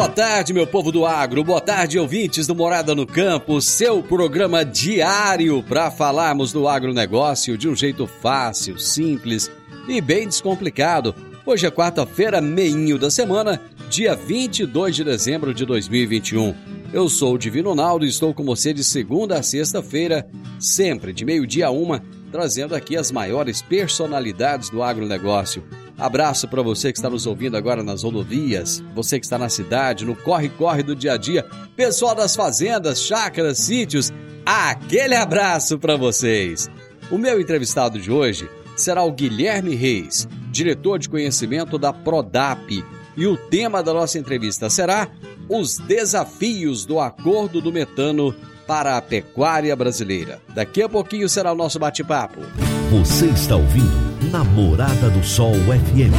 Boa tarde, meu povo do agro. Boa tarde, ouvintes do Morada no Campo, seu programa diário para falarmos do agronegócio de um jeito fácil, simples e bem descomplicado. Hoje é quarta-feira, meinho da semana, dia 22 de dezembro de 2021. Eu sou o Divino Naldo e estou com você de segunda a sexta-feira, sempre de meio-dia a uma, trazendo aqui as maiores personalidades do agronegócio Abraço para você que está nos ouvindo agora nas rodovias, você que está na cidade, no corre-corre do dia a dia, pessoal das fazendas, chácaras, sítios, aquele abraço para vocês. O meu entrevistado de hoje será o Guilherme Reis, diretor de conhecimento da Prodap, e o tema da nossa entrevista será os desafios do acordo do metano para a pecuária brasileira. Daqui a pouquinho será o nosso bate-papo. Você está ouvindo Namorada do Sol FM.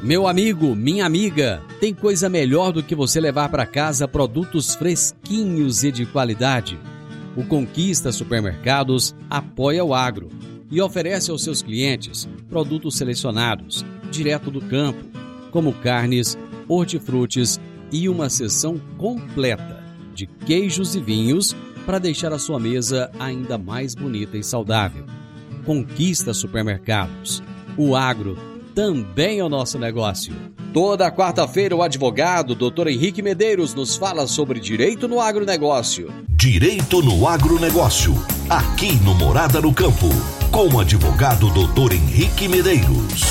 Meu amigo, minha amiga, tem coisa melhor do que você levar para casa produtos fresquinhos e de qualidade. O Conquista Supermercados apoia o agro e oferece aos seus clientes produtos selecionados, direto do campo, como carnes, hortifrutis e uma seção completa de queijos e vinhos para deixar a sua mesa ainda mais bonita e saudável. Conquista supermercados. O agro também é o nosso negócio. Toda quarta-feira, o advogado Dr. Henrique Medeiros nos fala sobre direito no agronegócio. Direito no agronegócio, aqui no Morada no Campo, com o advogado Dr. Henrique Medeiros.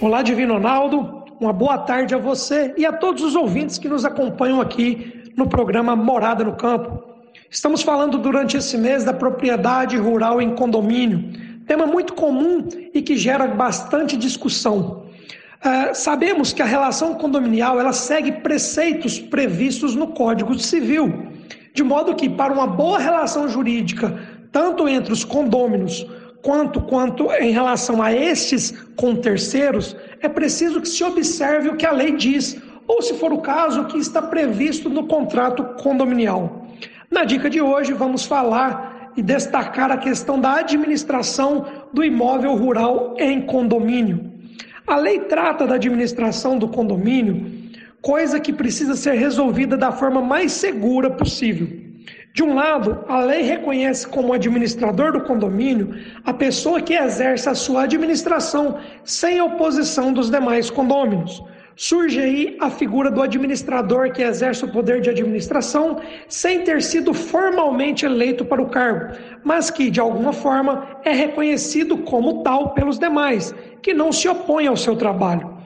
Olá, Divino Ronaldo. Uma boa tarde a você e a todos os ouvintes que nos acompanham aqui no programa Morada no Campo. Estamos falando durante esse mês da propriedade rural em condomínio, tema muito comum e que gera bastante discussão. Uh, sabemos que a relação condominial ela segue preceitos previstos no Código Civil, de modo que para uma boa relação jurídica, tanto entre os condôminos quanto quanto em relação a estes com terceiros, é preciso que se observe o que a lei diz ou, se for o caso, que está previsto no contrato condominial. Na dica de hoje, vamos falar e destacar a questão da administração do imóvel rural em condomínio. A lei trata da administração do condomínio, coisa que precisa ser resolvida da forma mais segura possível. De um lado, a lei reconhece como administrador do condomínio a pessoa que exerce a sua administração sem oposição dos demais condôminos surge aí a figura do administrador que exerce o poder de administração sem ter sido formalmente eleito para o cargo, mas que, de alguma forma, é reconhecido como tal pelos demais, que não se opõem ao seu trabalho.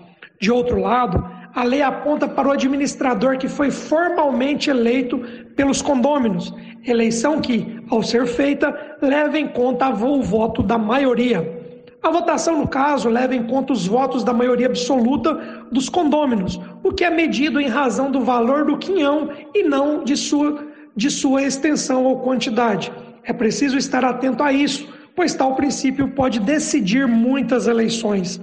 De outro lado, a lei aponta para o administrador que foi formalmente eleito pelos condôminos, eleição que, ao ser feita, leva em conta o voto da maioria. A votação, no caso, leva em conta os votos da maioria absoluta dos condôminos, o que é medido em razão do valor do quinhão e não de sua, de sua extensão ou quantidade. É preciso estar atento a isso, pois tal princípio pode decidir muitas eleições.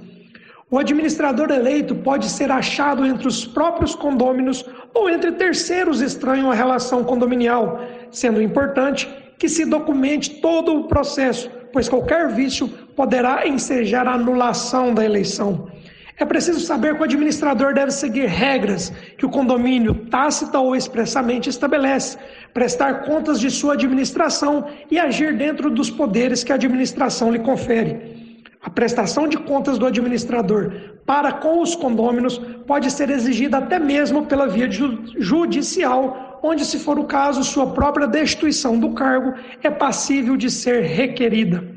O administrador eleito pode ser achado entre os próprios condôminos ou entre terceiros estranhos à relação condominial, sendo importante que se documente todo o processo, pois qualquer vício poderá ensejar a anulação da eleição. É preciso saber que o administrador deve seguir regras que o condomínio, tácita ou expressamente, estabelece, prestar contas de sua administração e agir dentro dos poderes que a administração lhe confere. A prestação de contas do administrador para com os condôminos pode ser exigida até mesmo pela via judicial, onde, se for o caso, sua própria destituição do cargo é passível de ser requerida.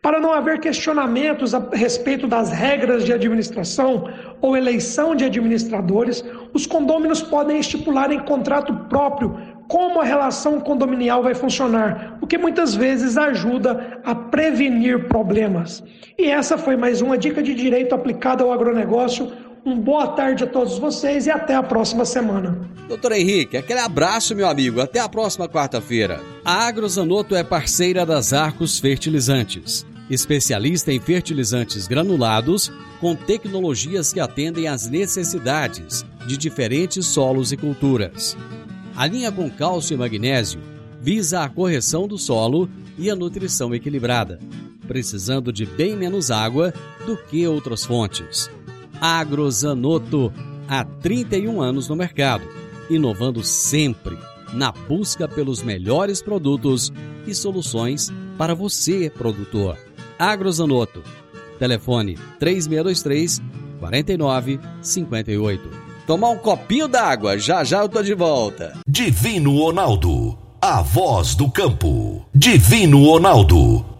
Para não haver questionamentos a respeito das regras de administração ou eleição de administradores, os condôminos podem estipular em contrato próprio como a relação condominial vai funcionar, o que muitas vezes ajuda a prevenir problemas. E essa foi mais uma dica de direito aplicada ao agronegócio. Um boa tarde a todos vocês e até a próxima semana. Doutor Henrique, aquele abraço, meu amigo. Até a próxima quarta-feira. A Agrozanoto é parceira das Arcos Fertilizantes, especialista em fertilizantes granulados com tecnologias que atendem às necessidades de diferentes solos e culturas. A linha com cálcio e magnésio visa a correção do solo e a nutrição equilibrada, precisando de bem menos água do que outras fontes. Agrozanoto, há 31 anos no mercado, inovando sempre na busca pelos melhores produtos e soluções para você, produtor. Agrozanoto. Telefone 3623 4958 tomar um copinho d'água. Já já eu tô de volta. Divino Ronaldo, a voz do campo. Divino Ronaldo,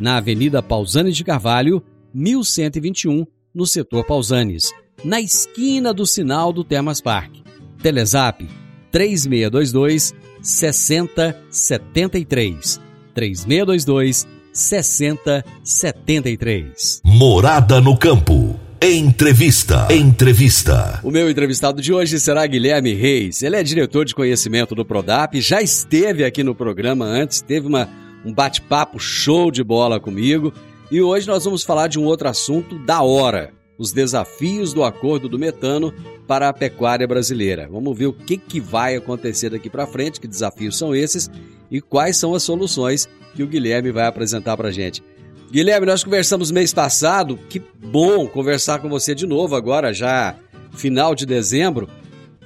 na Avenida Pausanes de Carvalho, 1121, no setor Pausanes, na esquina do sinal do Termas Park. Telezap 3622 6073. 3622 6073. Morada no campo. Entrevista. Entrevista. O meu entrevistado de hoje será Guilherme Reis. Ele é diretor de conhecimento do Prodap, já esteve aqui no programa antes, teve uma, um bate-papo show de bola comigo. E hoje nós vamos falar de um outro assunto da hora: os desafios do acordo do metano para a pecuária brasileira. Vamos ver o que, que vai acontecer daqui para frente, que desafios são esses e quais são as soluções que o Guilherme vai apresentar para a gente. Guilherme, nós conversamos mês passado. Que bom conversar com você de novo agora, já final de dezembro.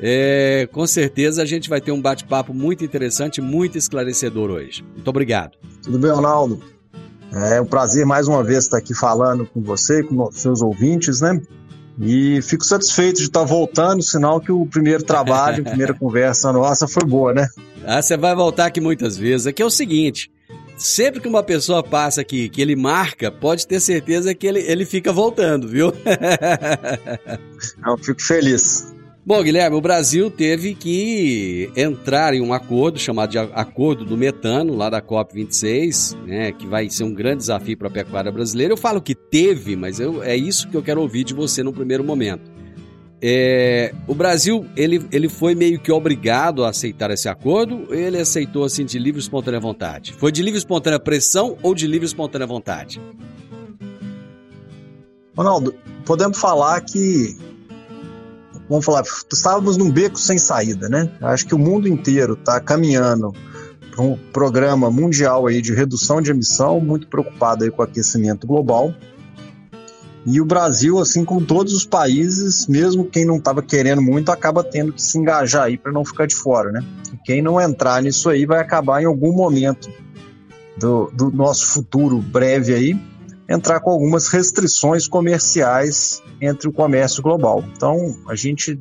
É, com certeza a gente vai ter um bate-papo muito interessante, muito esclarecedor hoje. Muito obrigado. Tudo bem, Ronaldo? É um prazer mais uma vez estar aqui falando com você, com os seus ouvintes, né? E fico satisfeito de estar voltando, sinal que o primeiro trabalho, a primeira conversa nossa foi boa, né? Ah, você vai voltar aqui muitas vezes. Aqui é o seguinte: sempre que uma pessoa passa aqui, que ele marca, pode ter certeza que ele, ele fica voltando, viu? Eu fico feliz. Bom, Guilherme, o Brasil teve que entrar em um acordo chamado de Acordo do Metano, lá da COP26, né, que vai ser um grande desafio para a pecuária brasileira. Eu falo que teve, mas eu, é isso que eu quero ouvir de você no primeiro momento. É, o Brasil ele, ele foi meio que obrigado a aceitar esse acordo ele aceitou assim de livre e espontânea vontade? Foi de livre e espontânea pressão ou de livre e espontânea vontade? Ronaldo, podemos falar que vamos falar, estávamos num beco sem saída, né? Acho que o mundo inteiro está caminhando para um programa mundial aí de redução de emissão, muito preocupado aí com o aquecimento global. E o Brasil, assim como todos os países, mesmo quem não estava querendo muito, acaba tendo que se engajar aí para não ficar de fora, né? E quem não entrar nisso aí vai acabar em algum momento do, do nosso futuro breve aí, entrar com algumas restrições comerciais entre o comércio global. Então, a gente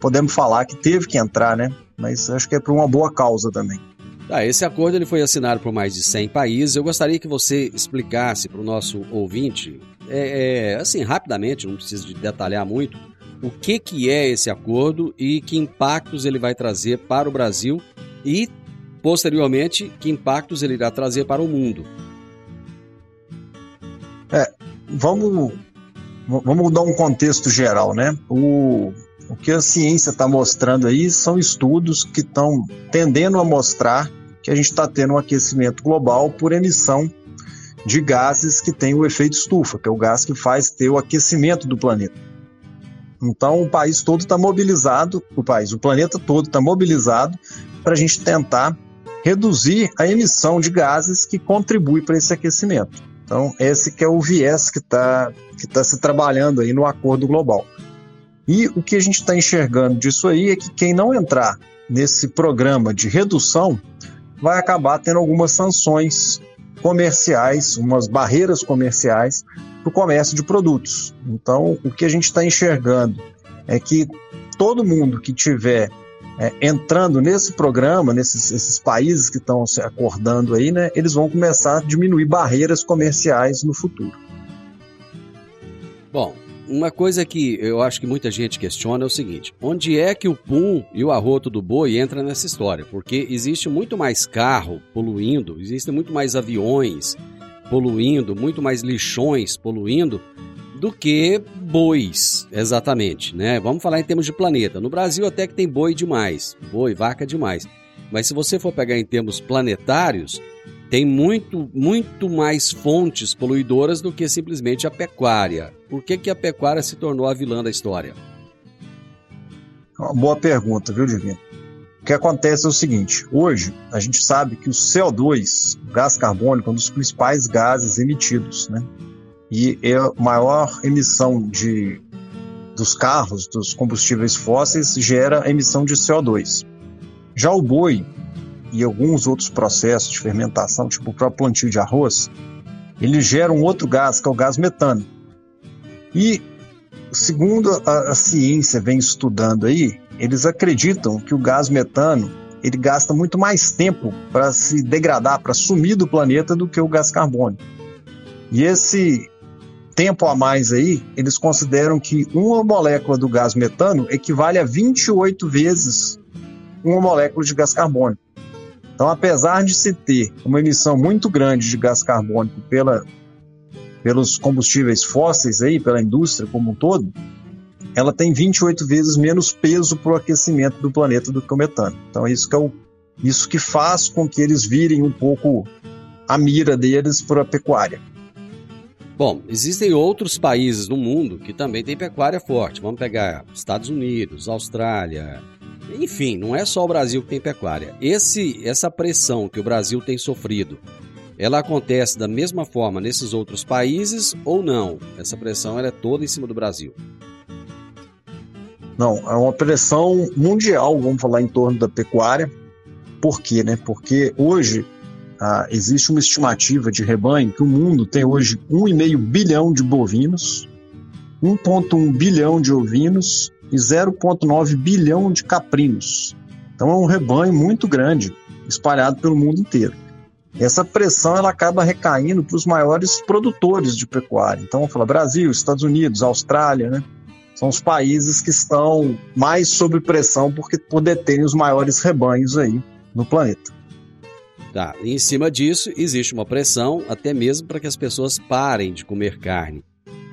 podemos falar que teve que entrar, né? Mas acho que é por uma boa causa também. Ah, esse acordo ele foi assinado por mais de 100 países. Eu gostaria que você explicasse para o nosso ouvinte é, é, assim, rapidamente, não preciso de detalhar muito, o que, que é esse acordo e que impactos ele vai trazer para o Brasil e, posteriormente, que impactos ele irá trazer para o mundo. Vamos, vamos dar um contexto geral, né? O, o que a ciência está mostrando aí são estudos que estão tendendo a mostrar que a gente está tendo um aquecimento global por emissão de gases que têm o efeito estufa, que é o gás que faz ter o aquecimento do planeta. Então o país todo está mobilizado, o país, o planeta todo está mobilizado para a gente tentar reduzir a emissão de gases que contribui para esse aquecimento. Então esse que é o viés que está que tá se trabalhando aí no acordo global. E o que a gente está enxergando disso aí é que quem não entrar nesse programa de redução vai acabar tendo algumas sanções comerciais, umas barreiras comerciais para o comércio de produtos. Então, o que a gente está enxergando é que todo mundo que tiver é, entrando nesse programa, nesses esses países que estão se acordando aí, né, eles vão começar a diminuir barreiras comerciais no futuro. Bom, uma coisa que eu acho que muita gente questiona é o seguinte: onde é que o pum e o arroto do boi entra nessa história? Porque existe muito mais carro poluindo, existem muito mais aviões poluindo, muito mais lixões poluindo do que bois, exatamente, né? Vamos falar em termos de planeta. No Brasil até que tem boi demais, boi, vaca demais. Mas se você for pegar em termos planetários, tem muito, muito mais fontes poluidoras do que simplesmente a pecuária. Por que, que a pecuária se tornou a vilã da história? Boa pergunta, viu, Divino? O que acontece é o seguinte: hoje a gente sabe que o CO2, o gás carbônico, é um dos principais gases emitidos, né? E é a maior emissão de, dos carros, dos combustíveis fósseis, gera emissão de CO2. Já o boi, e alguns outros processos de fermentação, tipo o próprio plantio de arroz, ele gera um outro gás, que é o gás metano. E, segundo a, a ciência vem estudando aí, eles acreditam que o gás metano ele gasta muito mais tempo para se degradar, para sumir do planeta do que o gás carbônico. E esse tempo a mais aí, eles consideram que uma molécula do gás metano equivale a 28 vezes uma molécula de gás carbônico. Então, apesar de se ter uma emissão muito grande de gás carbônico pela, pelos combustíveis fósseis aí, pela indústria como um todo, ela tem 28 vezes menos peso para o aquecimento do planeta do que o metano. Então, isso que é o, isso que faz com que eles virem um pouco a mira deles para a pecuária. Bom, existem outros países no mundo que também têm pecuária forte. Vamos pegar Estados Unidos, Austrália, enfim, não é só o Brasil que tem pecuária. Esse, essa pressão que o Brasil tem sofrido, ela acontece da mesma forma nesses outros países ou não? Essa pressão é toda em cima do Brasil? Não, é uma pressão mundial, vamos falar em torno da pecuária. Por quê? Né? Porque hoje ah, existe uma estimativa de rebanho que o mundo tem hoje 1,5 bilhão de bovinos, 1,1 bilhão de ovinos e 0,9 bilhão de caprinos. Então é um rebanho muito grande, espalhado pelo mundo inteiro. Essa pressão ela acaba recaindo para os maiores produtores de pecuária. Então, falar Brasil, Estados Unidos, Austrália, né? São os países que estão mais sob pressão porque por deterem os maiores rebanhos aí no planeta. Tá. E em cima disso, existe uma pressão até mesmo para que as pessoas parem de comer carne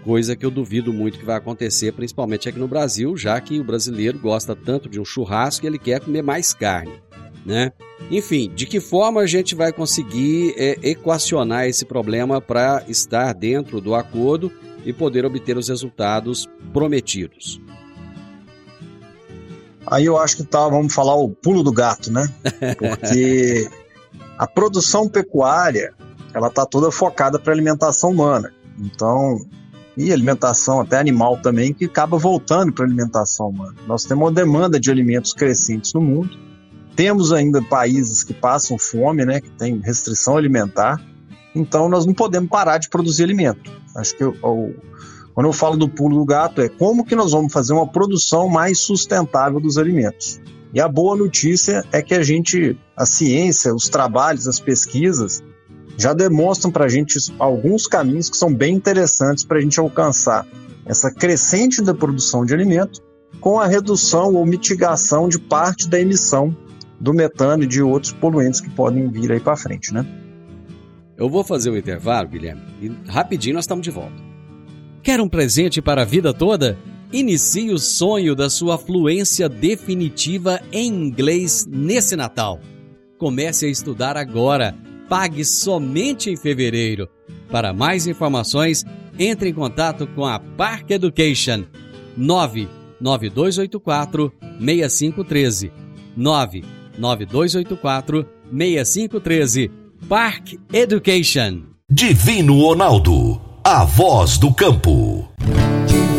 coisa que eu duvido muito que vai acontecer, principalmente aqui no Brasil, já que o brasileiro gosta tanto de um churrasco e ele quer comer mais carne, né? Enfim, de que forma a gente vai conseguir é, equacionar esse problema para estar dentro do acordo e poder obter os resultados prometidos? Aí eu acho que tá, vamos falar o pulo do gato, né? Porque a produção pecuária, ela tá toda focada para alimentação humana. Então, e alimentação até animal também, que acaba voltando para a alimentação humana. Nós temos uma demanda de alimentos crescentes no mundo. Temos ainda países que passam fome, né, que tem restrição alimentar. Então nós não podemos parar de produzir alimento. Acho que eu, eu, quando eu falo do pulo do gato é como que nós vamos fazer uma produção mais sustentável dos alimentos. E a boa notícia é que a gente, a ciência, os trabalhos, as pesquisas, já demonstram para a gente alguns caminhos que são bem interessantes para a gente alcançar essa crescente da produção de alimento com a redução ou mitigação de parte da emissão do metano e de outros poluentes que podem vir aí para frente, né? Eu vou fazer o intervalo, Guilherme, e rapidinho nós estamos de volta. Quer um presente para a vida toda? Inicie o sonho da sua fluência definitiva em inglês nesse Natal. Comece a estudar agora pague somente em fevereiro. Para mais informações, entre em contato com a Park Education. 99284 6513. 99284 6513. Park Education. Divino Ronaldo, a voz do campo.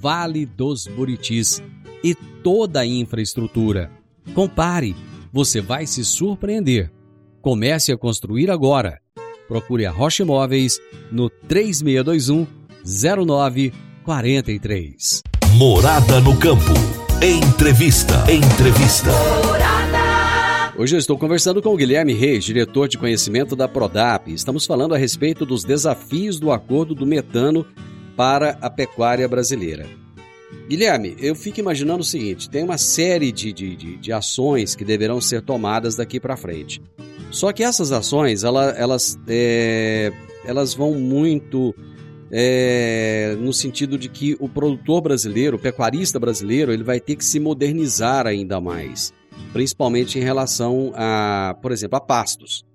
Vale dos Buritis e toda a infraestrutura. Compare, você vai se surpreender. Comece a construir agora. Procure a Rocha Imóveis no 3621 0943. Morada no campo. Entrevista. Entrevista. Hoje eu estou conversando com o Guilherme Reis, diretor de conhecimento da Prodap. Estamos falando a respeito dos desafios do acordo do metano para a pecuária brasileira. Guilherme, eu fico imaginando o seguinte: tem uma série de, de, de, de ações que deverão ser tomadas daqui para frente. Só que essas ações, elas, elas, é, elas vão muito é, no sentido de que o produtor brasileiro, o pecuarista brasileiro, ele vai ter que se modernizar ainda mais, principalmente em relação a, por exemplo, a pastos.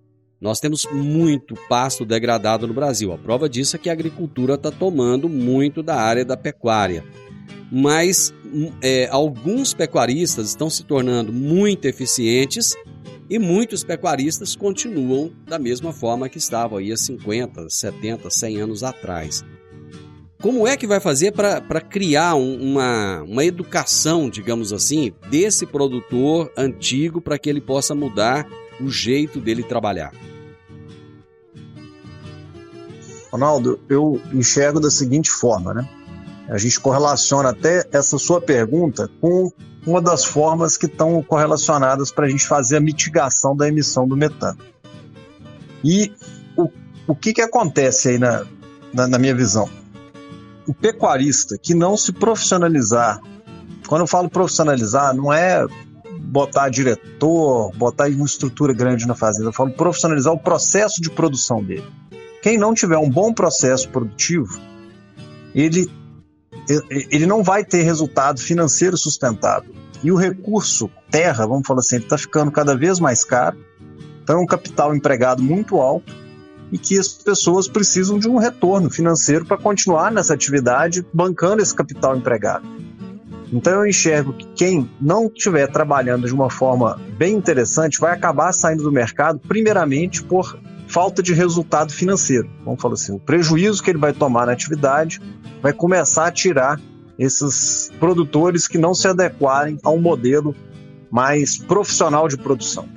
Nós temos muito pasto degradado no Brasil. A prova disso é que a agricultura está tomando muito da área da pecuária. Mas é, alguns pecuaristas estão se tornando muito eficientes e muitos pecuaristas continuam da mesma forma que estavam aí há 50, 70, 100 anos atrás. Como é que vai fazer para criar um, uma, uma educação, digamos assim, desse produtor antigo para que ele possa mudar o jeito dele trabalhar? Ronaldo, eu enxergo da seguinte forma, né? A gente correlaciona até essa sua pergunta com uma das formas que estão correlacionadas para a gente fazer a mitigação da emissão do metano. E o, o que, que acontece aí na, na, na minha visão? O pecuarista que não se profissionalizar, quando eu falo profissionalizar, não é botar diretor, botar uma estrutura grande na fazenda, eu falo profissionalizar o processo de produção dele. Quem não tiver um bom processo produtivo, ele ele não vai ter resultado financeiro sustentável. E o recurso terra, vamos falar assim, está ficando cada vez mais caro. Então é um capital empregado muito alto e que as pessoas precisam de um retorno financeiro para continuar nessa atividade bancando esse capital empregado. Então eu enxergo que quem não estiver trabalhando de uma forma bem interessante vai acabar saindo do mercado, primeiramente por falta de resultado financeiro. Vamos falar assim, o prejuízo que ele vai tomar na atividade vai começar a tirar esses produtores que não se adequarem a um modelo mais profissional de produção.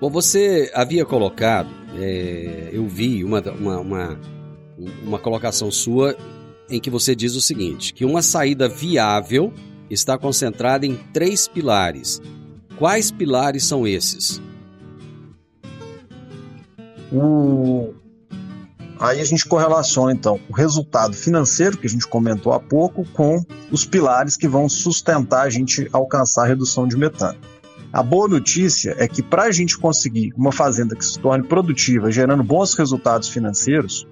Bom, você havia colocado, é, eu vi uma, uma, uma, uma colocação sua em que você diz o seguinte: que uma saída viável está concentrada em três pilares. Quais pilares são esses? O... Aí a gente correlaciona então o resultado financeiro que a gente comentou há pouco com os pilares que vão sustentar a gente alcançar a redução de metano. A boa notícia é que para a gente conseguir uma fazenda que se torne produtiva, gerando bons resultados financeiros,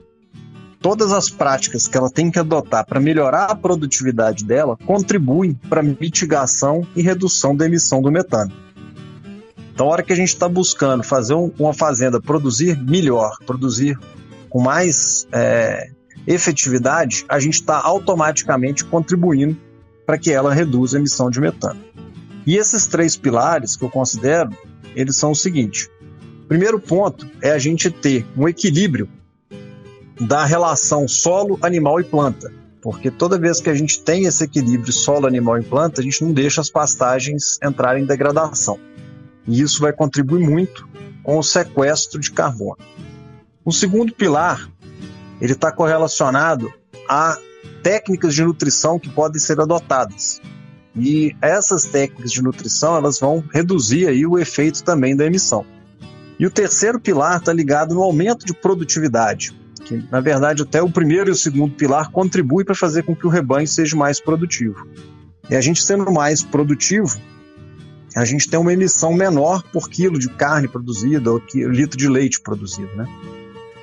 todas as práticas que ela tem que adotar para melhorar a produtividade dela contribuem para mitigação e redução da emissão do metano. Então, a hora que a gente está buscando fazer um, uma fazenda produzir melhor, produzir com mais é, efetividade, a gente está automaticamente contribuindo para que ela reduza a emissão de metano. E esses três pilares que eu considero, eles são o seguinte: primeiro ponto é a gente ter um equilíbrio da relação solo, animal e planta. Porque toda vez que a gente tem esse equilíbrio solo, animal e planta, a gente não deixa as pastagens entrarem em degradação e isso vai contribuir muito com o sequestro de carbono. O segundo pilar ele está correlacionado a técnicas de nutrição que podem ser adotadas. E essas técnicas de nutrição elas vão reduzir aí o efeito também da emissão. E o terceiro pilar está ligado no aumento de produtividade, que na verdade até o primeiro e o segundo pilar contribuem para fazer com que o rebanho seja mais produtivo. E a gente sendo mais produtivo, a gente tem uma emissão menor por quilo de carne produzida ou litro de leite produzido, né?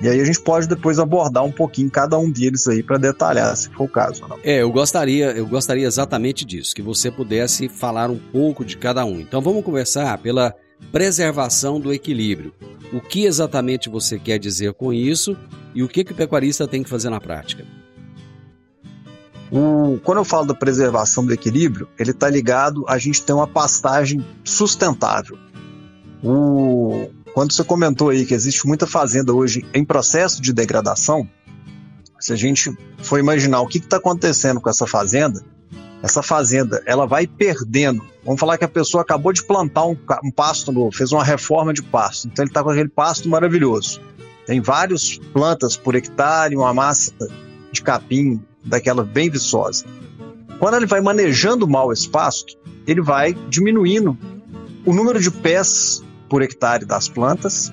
E aí a gente pode depois abordar um pouquinho cada um deles aí para detalhar, se for o caso. Não. É, eu gostaria, eu gostaria exatamente disso, que você pudesse falar um pouco de cada um. Então vamos conversar pela preservação do equilíbrio. O que exatamente você quer dizer com isso e o que, que o pecuarista tem que fazer na prática? O, quando eu falo da preservação do equilíbrio, ele está ligado a gente ter uma pastagem sustentável. O, quando você comentou aí que existe muita fazenda hoje em processo de degradação, se a gente for imaginar o que está acontecendo com essa fazenda, essa fazenda ela vai perdendo. Vamos falar que a pessoa acabou de plantar um, um pasto novo, fez uma reforma de pasto, então ele está com aquele pasto maravilhoso. Tem várias plantas por hectare, uma massa de capim daquela bem viçosa. Quando ele vai manejando mal esse pasto, ele vai diminuindo o número de pés por hectare das plantas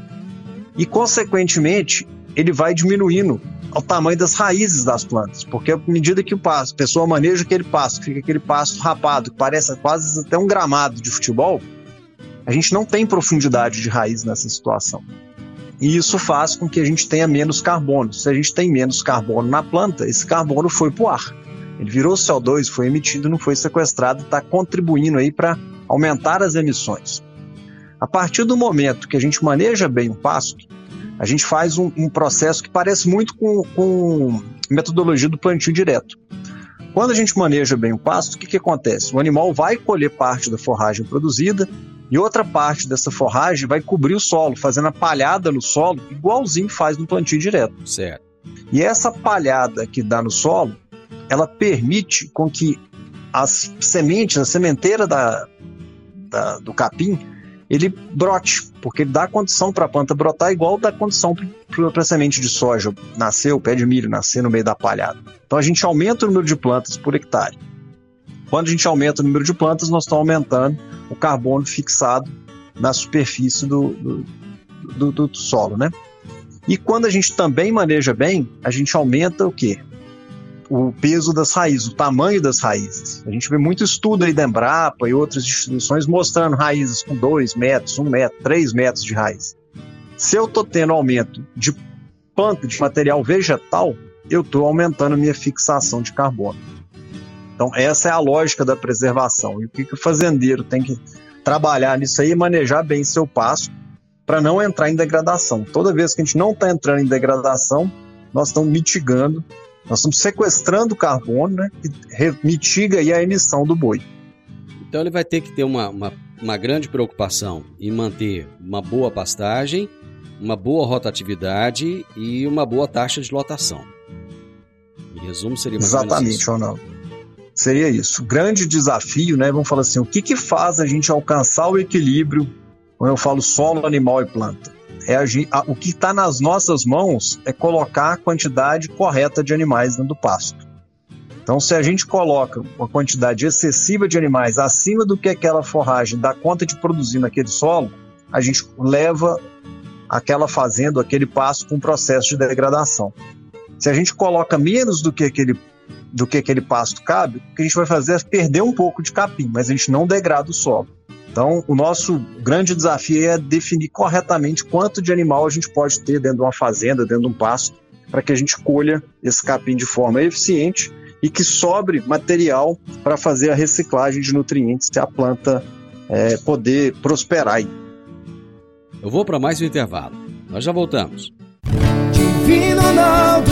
e, consequentemente, ele vai diminuindo o tamanho das raízes das plantas, porque à medida que o pasto, a pessoa maneja aquele pasto, fica aquele pasto rapado, que parece quase até um gramado de futebol, a gente não tem profundidade de raiz nessa situação. E isso faz com que a gente tenha menos carbono. Se a gente tem menos carbono na planta, esse carbono foi para o ar. Ele virou CO2, foi emitido, não foi sequestrado, está contribuindo aí para aumentar as emissões. A partir do momento que a gente maneja bem o pasto, a gente faz um, um processo que parece muito com, com metodologia do plantio direto. Quando a gente maneja bem o pasto, o que, que acontece? O animal vai colher parte da forragem produzida, e outra parte dessa forragem vai cobrir o solo, fazendo a palhada no solo, igualzinho faz no plantio direto. Certo. E essa palhada que dá no solo, ela permite com que as sementes, a sementeira da, da do capim, ele brote, porque ele dá condição para a planta brotar igual dá condição para a semente de soja nascer, o pé de milho nascer no meio da palhada. Então a gente aumenta o número de plantas por hectare. Quando a gente aumenta o número de plantas, nós estamos aumentando o carbono fixado na superfície do, do, do, do solo, né? E quando a gente também maneja bem, a gente aumenta o quê? O peso das raízes, o tamanho das raízes. A gente vê muito estudo aí da Embrapa e outras instituições mostrando raízes com 2 metros, 1 um metro, 3 metros de raiz. Se eu estou tendo aumento de planta, de material vegetal, eu estou aumentando a minha fixação de carbono. Então, essa é a lógica da preservação. E o que, que o fazendeiro tem que trabalhar nisso aí é manejar bem seu pasto para não entrar em degradação. Toda vez que a gente não está entrando em degradação, nós estamos mitigando, nós estamos sequestrando carbono, né? Que mitiga aí a emissão do boi. Então ele vai ter que ter uma, uma, uma grande preocupação em manter uma boa pastagem, uma boa rotatividade e uma boa taxa de lotação. Em resumo, seria mais Exatamente, Ronaldo. Seria isso. Grande desafio, né? Vamos falar assim, o que, que faz a gente alcançar o equilíbrio quando eu falo solo, animal e planta? É a, a, o que está nas nossas mãos é colocar a quantidade correta de animais dentro do pasto. Então, se a gente coloca uma quantidade excessiva de animais acima do que aquela forragem dá conta de produzir naquele solo, a gente leva aquela fazenda, aquele pasto com um processo de degradação. Se a gente coloca menos do que aquele do que aquele pasto cabe, o que a gente vai fazer é perder um pouco de capim, mas a gente não degrada o solo. Então, o nosso grande desafio é definir corretamente quanto de animal a gente pode ter dentro de uma fazenda, dentro de um pasto, para que a gente colha esse capim de forma eficiente e que sobre material para fazer a reciclagem de nutrientes e a planta é, poder prosperar. Aí. Eu vou para mais um intervalo. Nós já voltamos. Divino Ronaldo,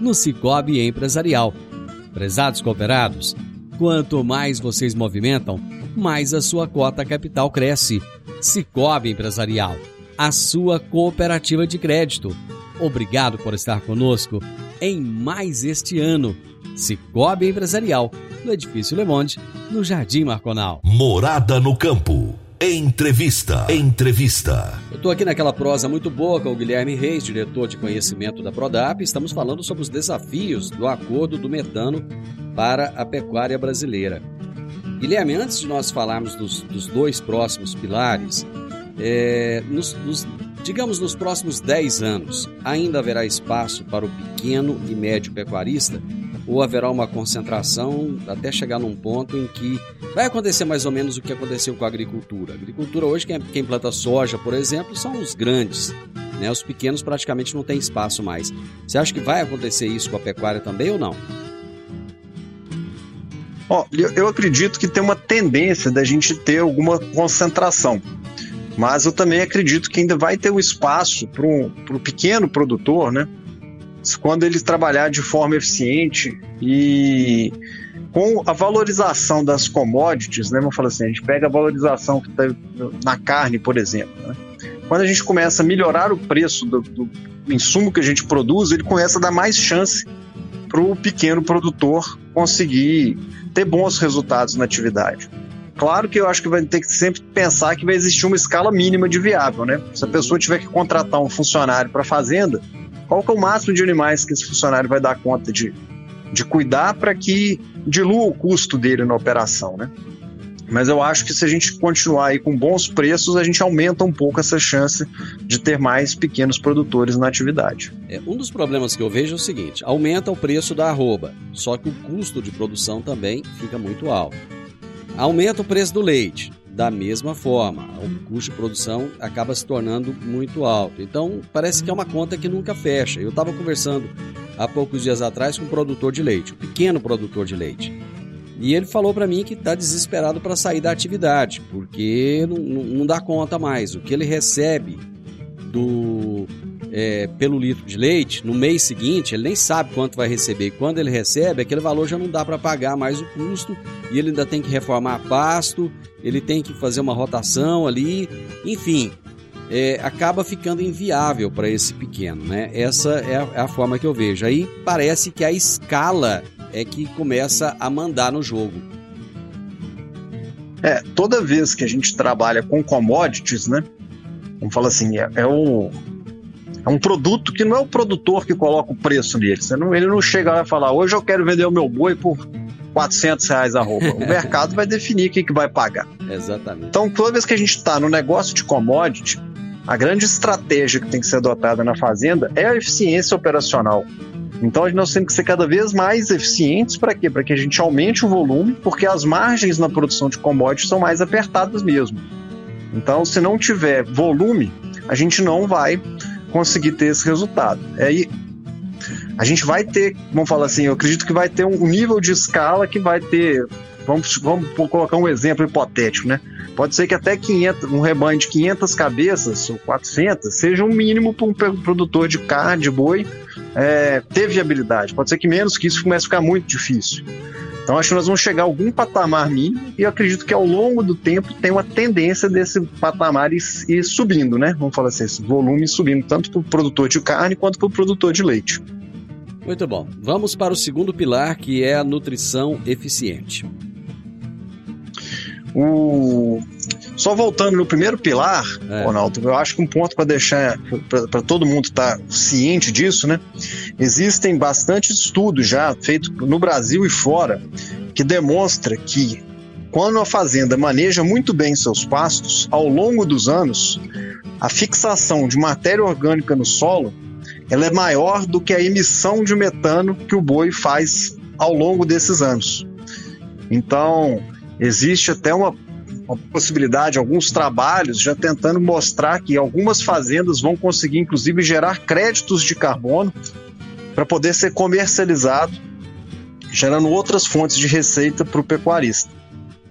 no Cicobi Empresarial. Prezados cooperados, quanto mais vocês movimentam, mais a sua cota capital cresce. Cicobi Empresarial, a sua cooperativa de crédito. Obrigado por estar conosco em mais este ano. Cicobi Empresarial, no Edifício Le Monde, no Jardim Marconal. Morada no Campo. Entrevista. Entrevista. Estou aqui naquela prosa muito boa com o Guilherme Reis, diretor de conhecimento da Prodap. Estamos falando sobre os desafios do acordo do metano para a pecuária brasileira. Guilherme, antes de nós falarmos dos, dos dois próximos pilares, é, nos, nos, digamos nos próximos 10 anos, ainda haverá espaço para o pequeno e médio pecuarista? Ou haverá uma concentração até chegar num ponto em que vai acontecer mais ou menos o que aconteceu com a agricultura? A agricultura hoje, quem, quem planta soja, por exemplo, são os grandes. Né? Os pequenos praticamente não têm espaço mais. Você acha que vai acontecer isso com a pecuária também ou não? Ó, eu, eu acredito que tem uma tendência da gente ter alguma concentração. Mas eu também acredito que ainda vai ter um espaço para o pequeno produtor, né? Quando ele trabalhar de forma eficiente e com a valorização das commodities, né? Vamos falar assim, a gente pega a valorização que está na carne, por exemplo. Né? Quando a gente começa a melhorar o preço do, do insumo que a gente produz, ele começa a dar mais chance para o pequeno produtor conseguir ter bons resultados na atividade. Claro que eu acho que vai ter que sempre pensar que vai existir uma escala mínima de viável, né? Se a pessoa tiver que contratar um funcionário para a fazenda, qual que é o máximo de animais que esse funcionário vai dar conta de, de cuidar para que dilua o custo dele na operação, né? Mas eu acho que se a gente continuar aí com bons preços, a gente aumenta um pouco essa chance de ter mais pequenos produtores na atividade. É, um dos problemas que eu vejo é o seguinte: aumenta o preço da arroba, só que o custo de produção também fica muito alto. Aumenta o preço do leite, da mesma forma, o custo de produção acaba se tornando muito alto. Então, parece que é uma conta que nunca fecha. Eu estava conversando há poucos dias atrás com um produtor de leite, um pequeno produtor de leite. E ele falou para mim que está desesperado para sair da atividade, porque não, não, dá conta mais. O que ele recebe do é, pelo litro de leite no mês seguinte, ele nem sabe quanto vai receber. Quando ele recebe, aquele valor já não dá para pagar mais o custo e ele ainda tem que reformar pasto, ele tem que fazer uma rotação ali, enfim. É, acaba ficando inviável para esse pequeno, né? Essa é a, é a forma que eu vejo. Aí parece que a escala é que começa a mandar no jogo. É, toda vez que a gente trabalha com commodities, né? Vamos falar assim, é, é, o, é um produto que não é o produtor que coloca o preço nele. Não, ele não chega lá e fala, hoje eu quero vender o meu boi por 400 reais a roupa. O mercado vai definir quem que vai pagar. Exatamente. Então, toda vez que a gente está no negócio de commodity, a grande estratégia que tem que ser adotada na fazenda é a eficiência operacional. Então nós temos que ser cada vez mais eficientes para quê? Para que a gente aumente o volume, porque as margens na produção de commodities são mais apertadas mesmo. Então, se não tiver volume, a gente não vai conseguir ter esse resultado. Aí a gente vai ter, vamos falar assim, eu acredito que vai ter um nível de escala que vai ter, vamos, vamos colocar um exemplo hipotético, né? Pode ser que até 500, um rebanho de 500 cabeças ou 400 seja um mínimo para um produtor de carne, de boi, é, ter viabilidade. Pode ser que menos que isso comece a ficar muito difícil. Então acho que nós vamos chegar a algum patamar mínimo e eu acredito que ao longo do tempo tem uma tendência desse patamar ir subindo, né? Vamos falar assim, esse volume subindo tanto para o produtor de carne quanto para o produtor de leite. Muito bom. Vamos para o segundo pilar, que é a nutrição eficiente. O... Só voltando no primeiro pilar, é. Ronaldo, eu acho que um ponto para deixar para todo mundo estar tá ciente disso, né? Existem bastante estudos já feitos no Brasil e fora que demonstra que quando a fazenda maneja muito bem seus pastos, ao longo dos anos, a fixação de matéria orgânica no solo ela é maior do que a emissão de metano que o boi faz ao longo desses anos. Então, Existe até uma, uma possibilidade, alguns trabalhos já tentando mostrar que algumas fazendas vão conseguir, inclusive, gerar créditos de carbono para poder ser comercializado, gerando outras fontes de receita para o pecuarista.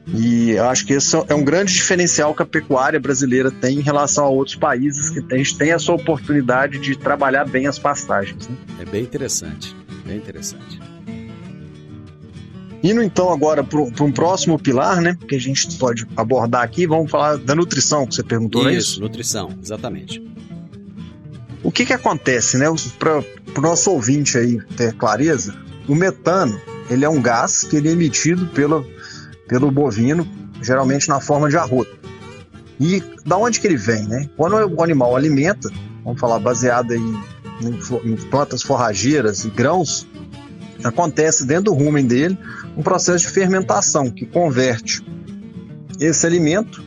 E acho que esse é um grande diferencial que a pecuária brasileira tem em relação a outros países que a gente tem essa oportunidade de trabalhar bem as pastagens. Né? É bem interessante, bem interessante. Indo então agora para um próximo pilar, né? Que a gente pode abordar aqui, vamos falar da nutrição que você perguntou, isso, é isso? nutrição, exatamente. O que que acontece, né? Para o nosso ouvinte aí ter clareza, o metano ele é um gás que ele é emitido pelo, pelo bovino, geralmente na forma de arroto. E da onde que ele vem, né? Quando o animal alimenta, vamos falar baseado em, em plantas forrageiras e grãos, acontece dentro do rumen dele um processo de fermentação que converte esse alimento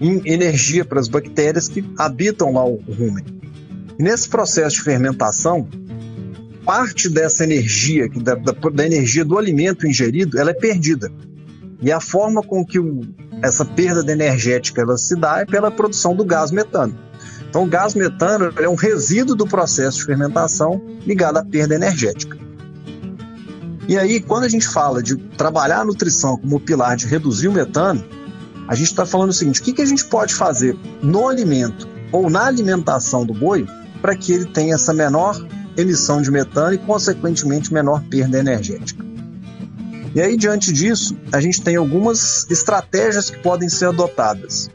em energia para as bactérias que habitam lá o rumen. E nesse processo de fermentação, parte dessa energia, da, da, da, energia do alimento ingerido, ela é perdida. E a forma com que o, essa perda energética ela se dá é pela produção do gás metano. Então, o gás metano é um resíduo do processo de fermentação ligado à perda energética. E aí, quando a gente fala de trabalhar a nutrição como pilar de reduzir o metano, a gente está falando o seguinte: o que, que a gente pode fazer no alimento ou na alimentação do boi para que ele tenha essa menor emissão de metano e, consequentemente, menor perda energética. E aí, diante disso, a gente tem algumas estratégias que podem ser adotadas.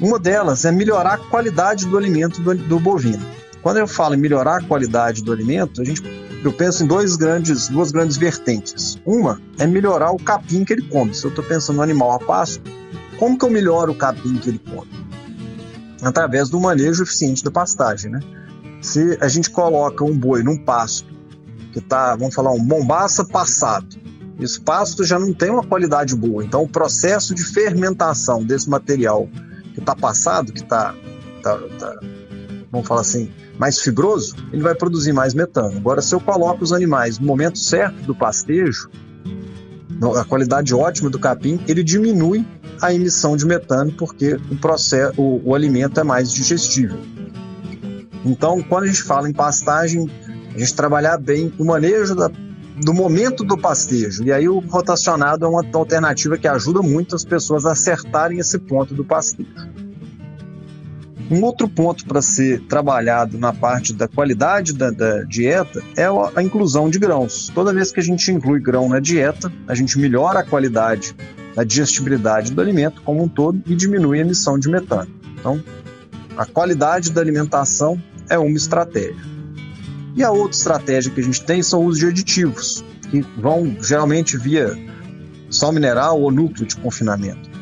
Uma delas é melhorar a qualidade do alimento do, do bovino. Quando eu falo em melhorar a qualidade do alimento, a gente, eu penso em dois grandes, duas grandes vertentes. Uma é melhorar o capim que ele come. Se eu estou pensando no animal a pasto, como que eu melhoro o capim que ele come? Através do manejo eficiente da pastagem, né? Se a gente coloca um boi num pasto que está, vamos falar, um bombaça passado, esse pasto já não tem uma qualidade boa. Então, o processo de fermentação desse material que está passado, que está, tá, tá, vamos falar assim, mais fibroso, ele vai produzir mais metano. Agora, se eu coloco os animais no momento certo do pastejo, a qualidade ótima do capim, ele diminui a emissão de metano porque o, processo, o, o alimento é mais digestível. Então, quando a gente fala em pastagem, a gente trabalhar bem o manejo da, do momento do pastejo. E aí o rotacionado é uma alternativa que ajuda muito as pessoas a acertarem esse ponto do pastejo. Um outro ponto para ser trabalhado na parte da qualidade da, da, dieta é a inclusão de grãos. Toda vez que a gente inclui grão na dieta, a gente melhora a qualidade, a digestibilidade do alimento como um todo e diminui a emissão de metano. Então, a qualidade da alimentação é uma estratégia. E a outra estratégia que a gente tem são os de aditivos, que vão geralmente via sal mineral ou núcleo de confinamento.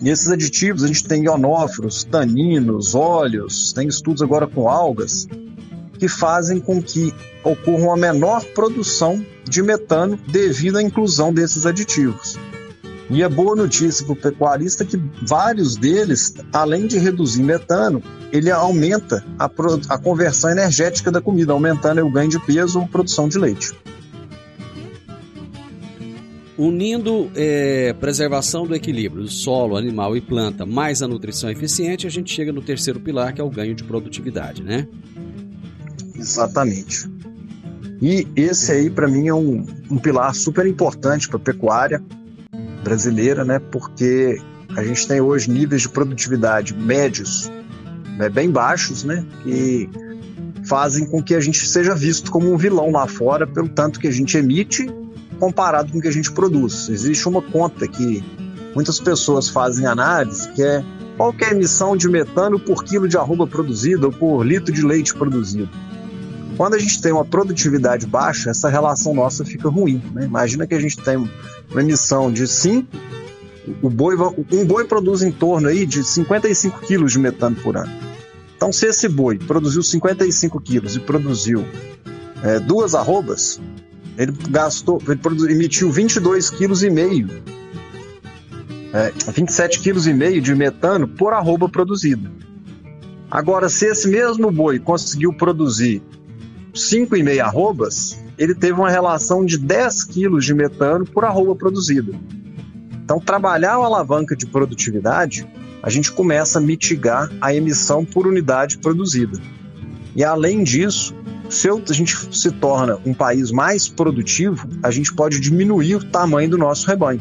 E esses aditivos a gente tem ionóforos, taninos, óleos, tem estudos agora com algas, que fazem com que ocorra uma menor produção de metano devido à inclusão desses aditivos. E a boa notícia para o pecuarista é que vários deles, além de reduzir metano, ele aumenta a, a conversão energética da comida, aumentando o ganho de peso ou produção de leite. Unindo é, preservação do equilíbrio do solo, animal e planta, mais a nutrição eficiente, a gente chega no terceiro pilar, que é o ganho de produtividade, né? Exatamente. E esse aí, para mim, é um, um pilar super importante para a pecuária brasileira, né? Porque a gente tem hoje níveis de produtividade médios, né, bem baixos, né? Que fazem com que a gente seja visto como um vilão lá fora pelo tanto que a gente emite comparado com o que a gente produz. Existe uma conta que muitas pessoas fazem análise que é qual que é a emissão de metano por quilo de arroba produzido ou por litro de leite produzido. Quando a gente tem uma produtividade baixa, essa relação nossa fica ruim. Né? Imagina que a gente tem uma emissão de 5, o boi, um boi produz em torno aí de 55 quilos de metano por ano. Então, se esse boi produziu 55 quilos e produziu é, duas arrobas, ele gastou, ele emitiu 22 quilos e meio, é, 27 quilos e meio de metano por arroba produzida. Agora, se esse mesmo boi conseguiu produzir 5,5 arrobas, ele teve uma relação de 10 quilos de metano por arroba produzida. Então, trabalhar a alavanca de produtividade, a gente começa a mitigar a emissão por unidade produzida. E além disso, se a gente se torna um país mais produtivo, a gente pode diminuir o tamanho do nosso rebanho.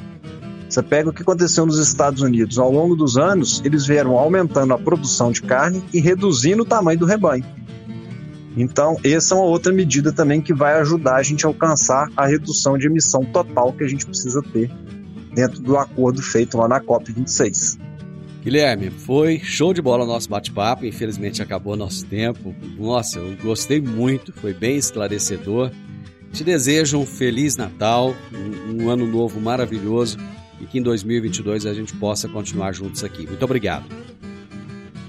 Você pega o que aconteceu nos Estados Unidos. Ao longo dos anos, eles vieram aumentando a produção de carne e reduzindo o tamanho do rebanho. Então, essa é uma outra medida também que vai ajudar a gente a alcançar a redução de emissão total que a gente precisa ter dentro do acordo feito lá na COP26. Guilherme, foi show de bola o nosso bate-papo. Infelizmente acabou nosso tempo. Nossa, eu gostei muito, foi bem esclarecedor. Te desejo um feliz Natal, um, um ano novo maravilhoso e que em 2022 a gente possa continuar juntos aqui. Muito obrigado.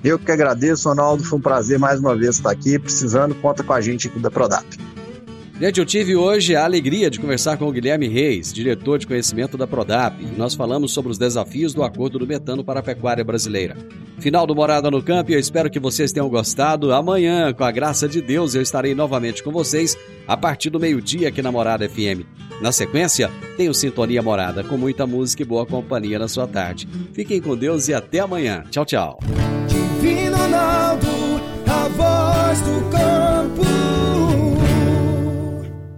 Eu que agradeço, Ronaldo. Foi um prazer mais uma vez estar aqui. Precisando, conta com a gente aqui da Prodap. Gente, eu tive hoje a alegria de conversar com o Guilherme Reis, diretor de conhecimento da Prodap, e nós falamos sobre os desafios do acordo do metano para a pecuária brasileira. Final do Morada no Campo eu espero que vocês tenham gostado. Amanhã, com a graça de Deus, eu estarei novamente com vocês a partir do meio-dia aqui na Morada FM. Na sequência, tenho Sintonia Morada, com muita música e boa companhia na sua tarde. Fiquem com Deus e até amanhã. Tchau, tchau. Divino Ronaldo, a voz do campo.